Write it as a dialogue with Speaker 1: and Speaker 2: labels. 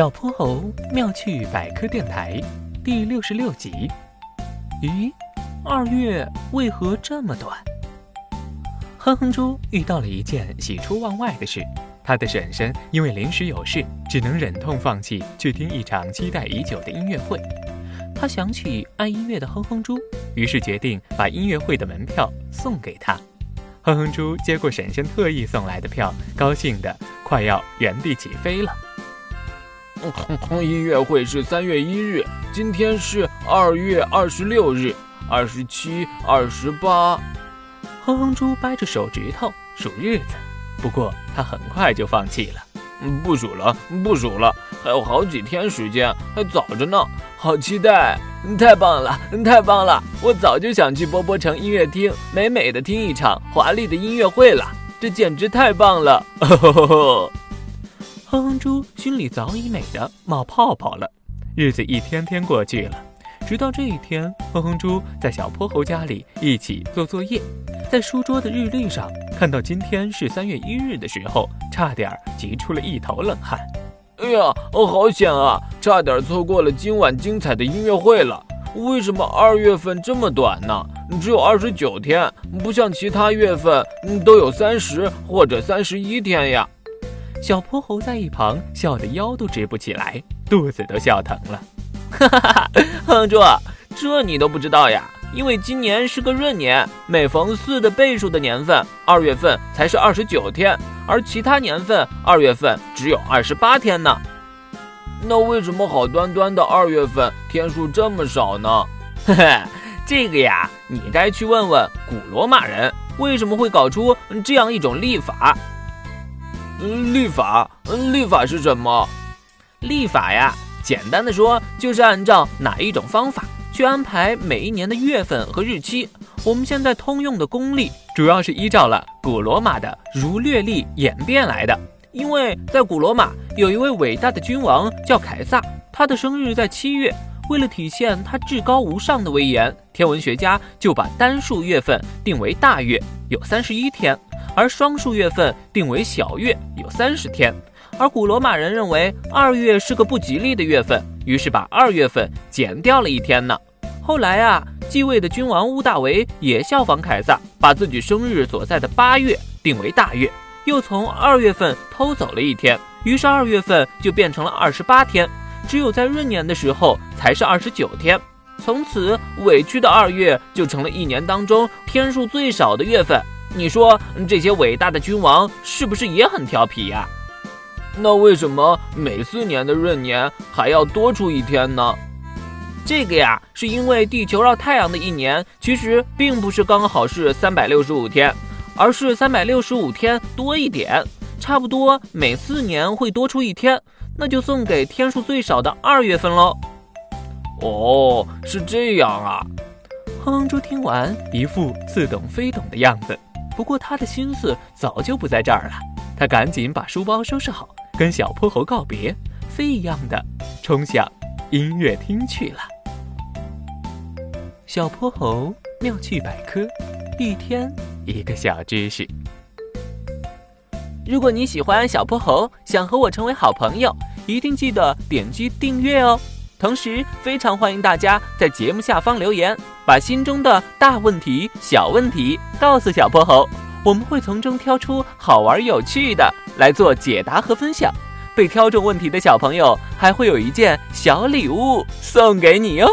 Speaker 1: 小泼猴妙趣百科电台第六十六集。咦，二月为何这么短？哼哼猪遇到了一件喜出望外的事，他的婶婶因为临时有事，只能忍痛放弃去听一场期待已久的音乐会。他想起爱音乐的哼哼猪，于是决定把音乐会的门票送给他。哼哼猪接过婶婶特意送来的票，高兴得快要原地起飞了。
Speaker 2: 音乐会是三月一日，今天是二月二十六日，二十七、二十八。
Speaker 1: 哼哼猪掰着手指头数日子，不过他很快就放弃了。
Speaker 2: 不数了，不数了，还有好几天时间，还早着呢。好期待！太棒了，太棒了！我早就想去波波城音乐厅，美美的听一场华丽的音乐会了。这简直太棒了！
Speaker 1: 哼哼猪心里早已美得冒泡泡了，日子一天天过去了，直到这一天，哼哼猪在小泼猴家里一起做作业，在书桌的日历上看到今天是三月一日的时候，差点急出了一头冷汗。
Speaker 2: 哎呀，好险啊！差点错过了今晚精彩的音乐会了。为什么二月份这么短呢？只有二十九天，不像其他月份都有三十或者三十一天呀。
Speaker 1: 小泼猴在一旁笑得腰都直不起来，肚子都笑疼了。哈哈
Speaker 3: 哈！哼猪，这你都不知道呀？因为今年是个闰年，每逢四的倍数的年份，二月份才是二十九天，而其他年份二月份只有二十八天呢。
Speaker 2: 那为什么好端端的二月份天数这么少呢？
Speaker 3: 嘿嘿，这个呀，你该去问问古罗马人为什么会搞出这样一种历法。
Speaker 2: 历法，历法是什么？
Speaker 3: 历法呀，简单的说就是按照哪一种方法去安排每一年的月份和日期。我们现在通用的公历，主要是依照了古罗马的儒略历演变来的。因为在古罗马有一位伟大的君王叫凯撒，他的生日在七月。为了体现他至高无上的威严，天文学家就把单数月份定为大月，有三十一天。而双数月份定为小月，有三十天。而古罗马人认为二月是个不吉利的月份，于是把二月份减掉了一天呢。后来啊，继位的君王屋大维也效仿凯撒，把自己生日所在的八月定为大月，又从二月份偷走了一天，于是二月份就变成了二十八天。只有在闰年的时候才是二十九天。从此，委屈的二月就成了一年当中天数最少的月份。你说这些伟大的君王是不是也很调皮呀？
Speaker 2: 那为什么每四年的闰年还要多出一天呢？
Speaker 3: 这个呀，是因为地球绕太阳的一年其实并不是刚好是三百六十五天，而是三百六十五天多一点，差不多每四年会多出一天，那就送给天数最少的二月份喽。
Speaker 2: 哦，是这样啊。
Speaker 1: 哼哼猪听完，一副似懂非懂的样子。不过他的心思早就不在这儿了，他赶紧把书包收拾好，跟小泼猴告别，飞一样的冲向音乐厅去了。小泼猴妙趣百科，一天一个小知识。
Speaker 3: 如果你喜欢小泼猴，想和我成为好朋友，一定记得点击订阅哦。同时，非常欢迎大家在节目下方留言。把心中的大问题、小问题告诉小泼猴，我们会从中挑出好玩有趣的来做解答和分享。被挑中问题的小朋友还会有一件小礼物送给你哟。